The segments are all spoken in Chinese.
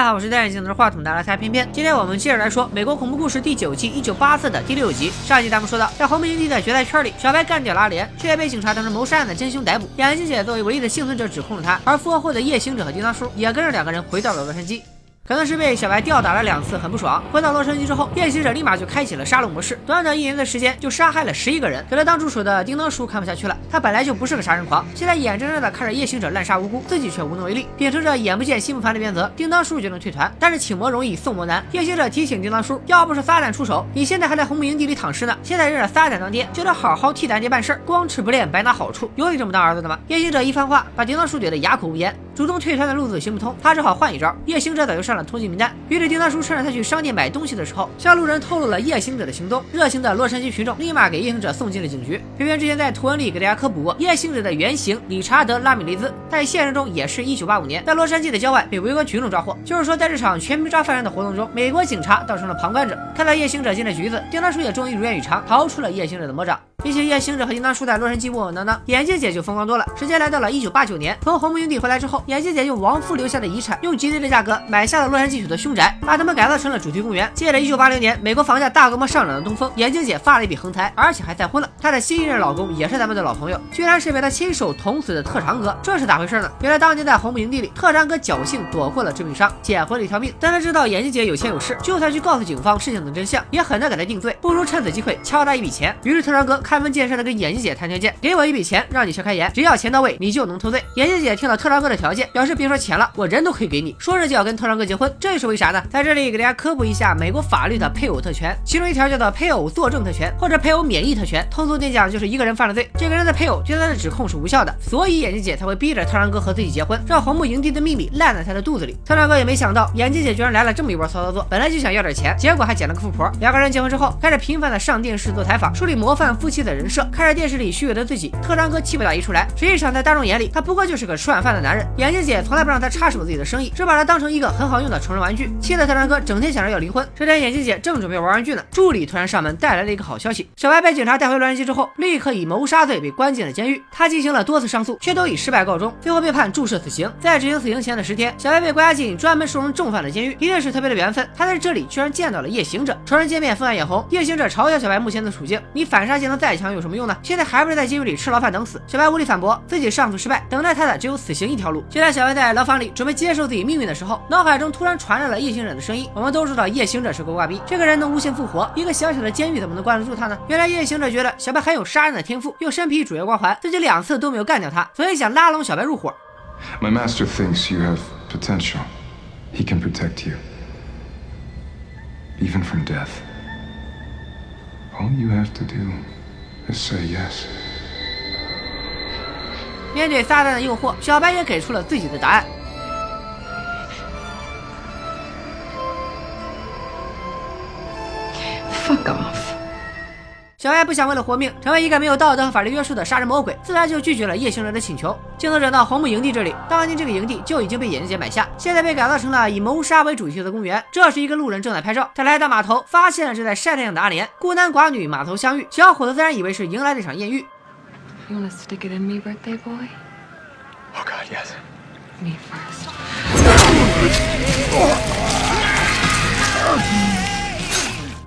大家好，我是戴眼镜拿着话筒的来猜偏偏。今天我们接着来说美国恐怖故事第九季一九八四的第六集。上一集咱们说到，在红门营地的决赛圈里，小白干掉了阿莲，却被警察当成谋杀案的真凶逮捕。眼镜姐作为唯一的幸存者，指控了他。而复活后的夜行者和叮当叔也跟着两个人回到了洛杉矶。可能是被小白吊打了两次，很不爽。回到洛杉矶之后，夜行者立马就开启了杀戮模式，短短一年的时间就杀害了十一个人。给他当助手的叮当叔看不下去了，他本来就不是个杀人狂，现在眼睁睁的看着夜行者滥杀无辜，自己却无能为力。秉承着眼不见心不烦的原则，叮当叔决定退团。但是请魔容易送魔难，夜行者提醒叮当叔，要不是撒旦出手，你现在还在红木营地里躺尸呢。现在认了撒旦当爹，就得好好替咱爹办事儿，光吃不练白拿好处。有你这么当儿子的吗？夜行者一番话，把叮当叔怼得哑口无言。主动退团的路子行不通，他只好换一招。夜行者早就上了通缉名单，于是叮当叔趁着他去商店买东西的时候，向路人透露了夜行者的行踪。热情的洛杉矶群众立马给夜行者送进了警局。偏偏之前在图文里给大家科普过，夜行者的原型理查德·拉米雷兹，在现实中也是一九八五年在洛杉矶的郊外被围观群众抓获。就是说，在这场全民抓犯人的活动中，美国警察倒成了旁观者。看到夜行者进了局子，叮当叔也终于如愿以偿，逃出了夜行者的魔掌。比起夜行者和叮当叔在洛杉矶稳稳当当，眼镜姐就风光多了。时间来到了一九八九年，从红木营地回来之后，眼镜姐用亡夫留下的遗产，用极低的价格买下了洛杉矶许多凶宅，把他们改造成了主题公园。借着一九八零年美国房价大规模上涨的东风，眼镜姐发了一笔横财，而且还再婚了。她的新一任老公也是咱们的老朋友，居然是被她亲手捅死的特长哥，这是咋回事呢？原来当年在红木营地里，特长哥侥幸躲过了致命伤，捡回了一条命。但他知道眼镜姐有钱有势，就算去告诉警方事情的真相，也很难给他定罪，不如趁此机会敲他一笔钱。于是特长哥开门见山的跟眼镜姐谈条件，给我一笔钱，让你去开眼，只要钱到位，你就能脱罪。眼镜姐听到特长哥的条件，表示别说钱了，我人都可以给你。说着就要跟特长哥结婚，这是为啥呢？在这里给大家科普一下美国法律的配偶特权，其中一条叫做配偶作证特权，或者配偶免疫特权。通俗点讲，就是一个人犯了罪，这个人的配偶觉得他的指控是无效的，所以眼镜姐才会逼着特长哥和自己结婚，让红木营地的秘密烂在他的肚子里。特长哥也没想到眼镜姐居然来了这么一波骚操作，本来就想要点钱，结果还捡了个富婆。两个人结婚之后，开始频繁的上电视做采访，树立模范夫妻的人设，看着电视里虚伪的自己。特长哥气不打一处来，实际上在大众眼里，他不过就是个吃软饭的男人。眼镜姐从来不让他插手自己的生意，只把他当成一个很好用的成人玩具。气得特长哥整天想着要离婚。这天，眼镜姐正准备玩玩具呢，助理突然上门带来了一个好消息：小白被警察带回洛杉矶之后，立刻以谋杀罪被关进了监狱。他进行了多次上诉，却都以失败告终，最后被判注射死刑。在执行死刑前的十天，小白被关押进专门收容重犯的监狱。一定是特别的缘分，他在这里居然见到了夜行者。仇人见面，分外眼红。夜行者嘲笑小白目前的处境：你反杀技能再强有什么用呢？现在还不是在监狱里吃牢饭？等死！小白无力反驳，自己上诉失败，等待他的只有死刑一条路。就在小白在牢房里准备接受自己命运的时候，脑海中突然传来了夜行者的声音。我们都知道夜行者是个挂逼，这个人能无限复活，一个小小的监狱怎么能关得住他呢？原来夜行者觉得小白很有杀人的天赋，又身披主角光环，自己两次都没有干掉他，所以想拉拢小白入伙。My master thinks you have potential. He can protect you, even from death. All you have to do 面对撒旦的诱惑，小白也给出了自己的答案。小艾不想为了活命成为一个没有道德和法律约束的杀人魔鬼，自然就拒绝了夜行人的请求。镜头转到红木营地这里，当年这个营地就已经被眼镜姐买下，现在被改造成了以谋杀为主题的公园。这时，一个路人正在拍照，他来到码头，发现了正在晒太阳的阿莲，孤男寡女码头相遇，小伙子自然以为是迎来了一场艳遇。You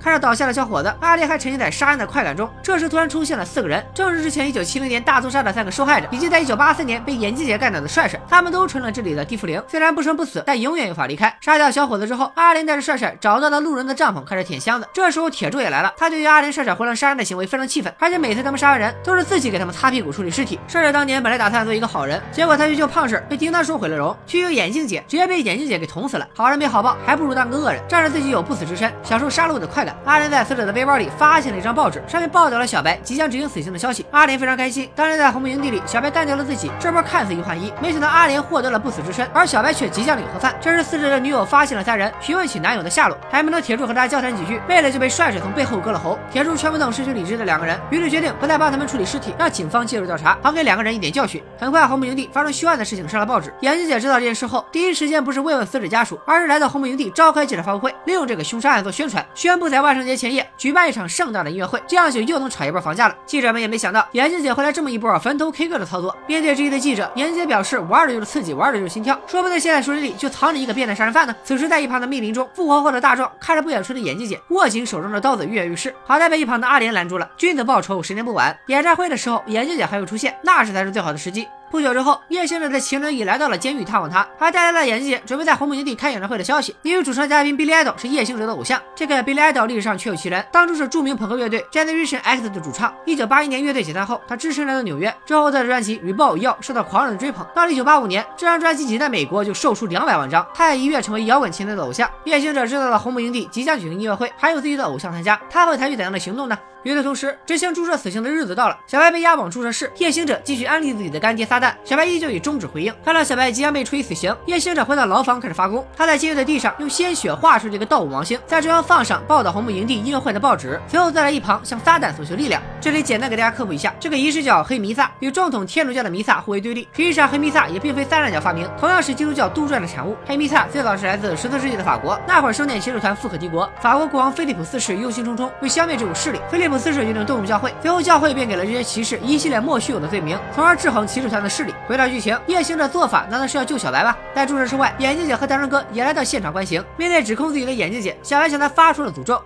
看着倒下的小伙子，阿莲还沉浸在杀人的快感中。这时突然出现了四个人，正是之前1970年大屠杀的三个受害者，以及在1983年被眼镜姐干掉的帅帅。他们都成了这里的地缚灵，虽然不生不死，但永远无法离开。杀掉小伙子之后，阿莲带着帅帅找到了路人的帐篷，开始舔箱子。这时候铁柱也来了，他对于阿莲帅帅回来杀人的行为非常气愤，而且每次他们杀完人，都是自己给他们擦屁股处理尸体。帅帅当年本来打算做一个好人，结果他去救胖婶，被叮当叔毁了容；去救眼镜姐，直接被眼镜姐给捅死了。好人没好报，还不如当个恶人，仗着自己有不死之身，享受杀戮的快感。阿莲在死者的背包里发现了一张报纸，上面报道了小白即将执行死刑的消息。阿莲非常开心。当年在红木营地里，小白干掉了自己，这波看似一换一，没想到阿莲获得了不死之身，而小白却即将领盒饭。这时死者的女友发现了三人，询问起男友的下落，还没等铁柱和他交谈几句，贝勒就被帅帅从背后割了喉。铁柱劝不动失去理智的两个人，于是决定不再帮他们处理尸体，让警方介入调查，还给两个人一点教训。很快，红木营地发生凶案的事情上了报纸。眼镜姐知道这件事后，第一时间不是慰问死者家属，而是来到红木营地召开记者发布会，利用这个凶杀案做宣传，宣布在万圣节前夜举办一场盛大的音乐会，这样就又能炒一波房价了。记者们也没想到眼镜姐会来这么一波坟头 K 歌的操作。面对质疑的记者，眼镜姐表示玩的就是刺激，玩的就是心跳，说不定现在树林里就藏着一个变态杀人犯呢。此时在一旁的密林中，复活后的大壮看着不远处的眼镜姐，握紧手中的刀子跃跃欲试。好在被一旁的阿莲拦住了，君子报仇，十年不晚。演唱会的时候，眼镜姐还会出现，那时才是最好的时机。不久之后，叶星哲的情人也来到了监狱探望他，还带来了眼镜姐准备在红木营地开演唱会的消息。因为主唱嘉宾 Billy Idol 是叶星哲的偶像，这个 Billy Idol 历史上确有其人，当初是著名朋克乐队 Generation X 的主唱。一九八一年乐队解散后，他只身来到纽约，之后他的专辑《Rebel》要受到狂热的追捧。到了一九八五年，这张专辑仅在美国就售出两百万张，他也一跃成为摇滚青年的偶像。叶星哲知道了红木营地即将举行音乐会，还有自己的偶像参加，他会采取怎样的行动呢？与此同时，执行注射死刑的日子到了，小白被押往注射室，夜行者继续安利自己的干爹撒旦，小白依旧以中止回应。看到小白即将被处以死刑，夜行者回到牢房开始发功。他在监狱的地上用鲜血画出这个倒五王星，在中央放上报道红木营地音乐会的报纸，随后再在一旁向撒旦索求力量。这里简单给大家科普一下，这个仪式叫黑弥撒，与正统天主教的弥撒互为对立。实际上，黑弥撒也并非撒旦教发明，同样是基督教杜撰的产物。黑弥撒最早是来自十四世纪的法国，那会儿圣殿骑士团富可敌国，法国国王菲利普四世忧心忡忡，为消灭这股势力，菲利普普四世决定动用教会，随后教会便给了这些骑士一系列莫须有的罪名，从而制衡骑士团的势力。回到剧情，夜行者做法难道是要救小白吗？在注射室外，眼镜姐和大壮哥也来到现场观刑。面对指控自己的眼镜姐，小白向他发出了诅咒。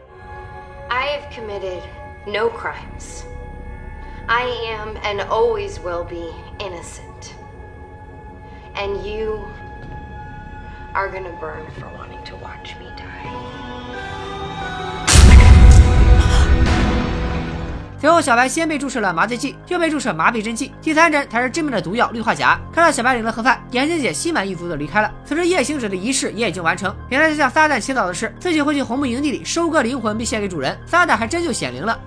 I have committed no crimes. I am and always will be innocent. And you are gonna burn for wanting to watch me die. 随后，小白先被注射了麻醉剂，又被注射麻痹针剂，第三针才是致命的毒药氯化钾。看到小白领了盒饭，眼镜姐心满意足的离开了。此时，夜行者的仪式也已经完成。原来，在向撒旦祈祷的是自己会去红木营地里收割灵魂，并献给主人。撒旦还真就显灵了。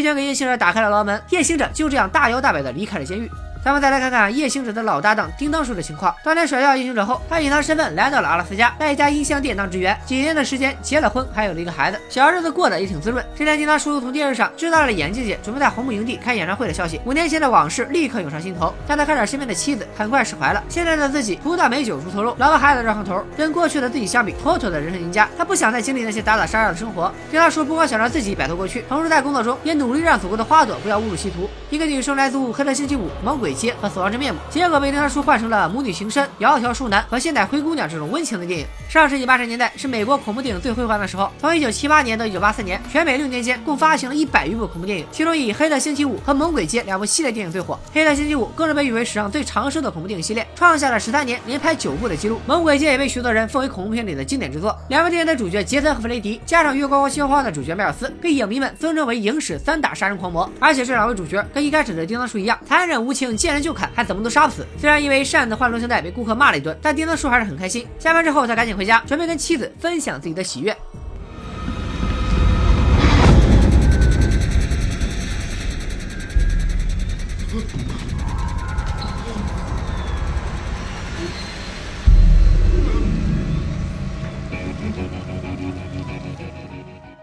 狱警给夜行者打开了牢门，夜行者就这样大摇大摆的离开了监狱。咱们再来看看夜行者的老搭档叮当叔的情况。当年甩掉夜行者后，他隐藏身份来到了阿拉斯加，在一家音像店当职员。几年的时间，结了婚，还有了一个孩子，小日子过得也挺滋润。这天，叮当叔从电视上知道了眼镜姐准备在红木营地开演唱会的消息，五年前的往事立刻涌上心头。但他看着身边的妻子，很快释怀了。现在的自己，不但美酒如头肉，老婆孩子热炕头，跟过去的自己相比，妥妥的人生赢家。他不想再经历那些打打杀杀的生活。叮当叔不光想让自己摆脱过去，同时在工作中也努力让祖国的花朵不要误入歧途。一个女生来自《黑色星期五》《猛鬼鬼街》和《死亡之面目》。结果被丁当叔换成了母女情深、窈窕淑男和现代灰姑娘这种温情的电影。上世纪八十年代是美国恐怖电影最辉煌的时候，从一九七八年到一九八四年，全美六年间共发行了一百余部恐怖电影，其中以《黑色星期五》和《猛鬼街》两部系列电影最火。《黑色星期五》更是被誉为史上最长寿的恐怖电影系列，创下了十三年连拍九部的记录。《猛鬼街》也被许多人奉为恐怖片里的经典之作。两部电影的主角杰森和弗雷迪，加上月光光心慌慌的主角迈尔斯，被影迷们尊称为影史三大杀人狂魔。而且这两位主角跟一开始的叮当叔一样，残忍无情，见人就砍，还怎么都杀不死。虽然因为擅自换录像带被顾客骂了一顿，但丁德树还是很开心。下班之后，他赶紧回家，准备跟妻子分享自己的喜悦。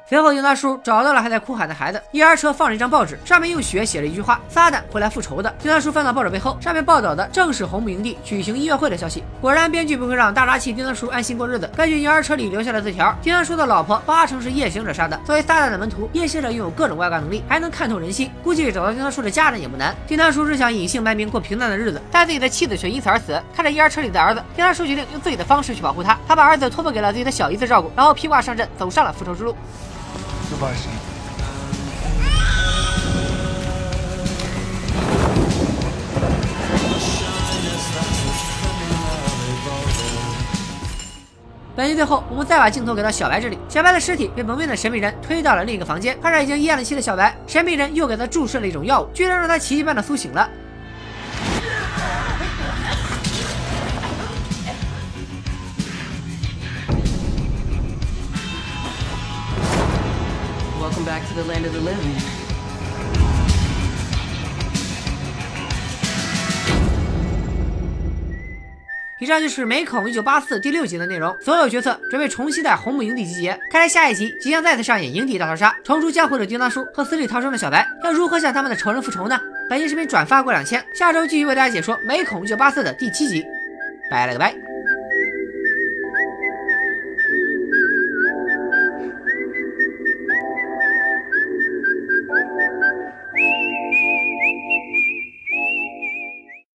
随后，叮当叔找到了还在哭喊的孩子。婴儿车放着一张报纸，上面用血写了一句话：“撒旦会来复仇的。”叮当叔翻到报纸背后，上面报道的正是红木营地举行音乐会的消息。果然，编剧不会让大杀器叮当叔安心过日子。根据婴儿车里留下的字条，叮当叔的老婆八成是夜行者杀的。作为撒旦的门徒，夜行者拥有各种外挂能力，还能看透人心，估计找到叮当叔的家人也不难。叮当叔只想隐姓埋名过平淡的日子，但自己的妻子却因此而死。看着婴儿车里的儿子，叮当叔决定用自己的方式去保护他。他把儿子托付给了自己的小姨子照顾，然后披挂上阵，走上了复仇之路。Boss 啊本集最后，我们再把镜头给到小白这里。小白的尸体被蒙面的神秘人推到了另一个房间，看着已经咽了气的小白，神秘人又给他注射了一种药物，居然让他奇迹般的苏醒了。Come back to the land of the living. 以上就是《美恐一九八四》第六集的内容。所有角色准备重新在红木营地集结，看来下一集即将再次上演营地大逃杀，重出江湖的叮当叔和死里逃生的小白要如何向他们的仇人复仇呢？本期视频转发过两千，下周继续为大家解说《美恐一九八四》的第七集。拜了个拜。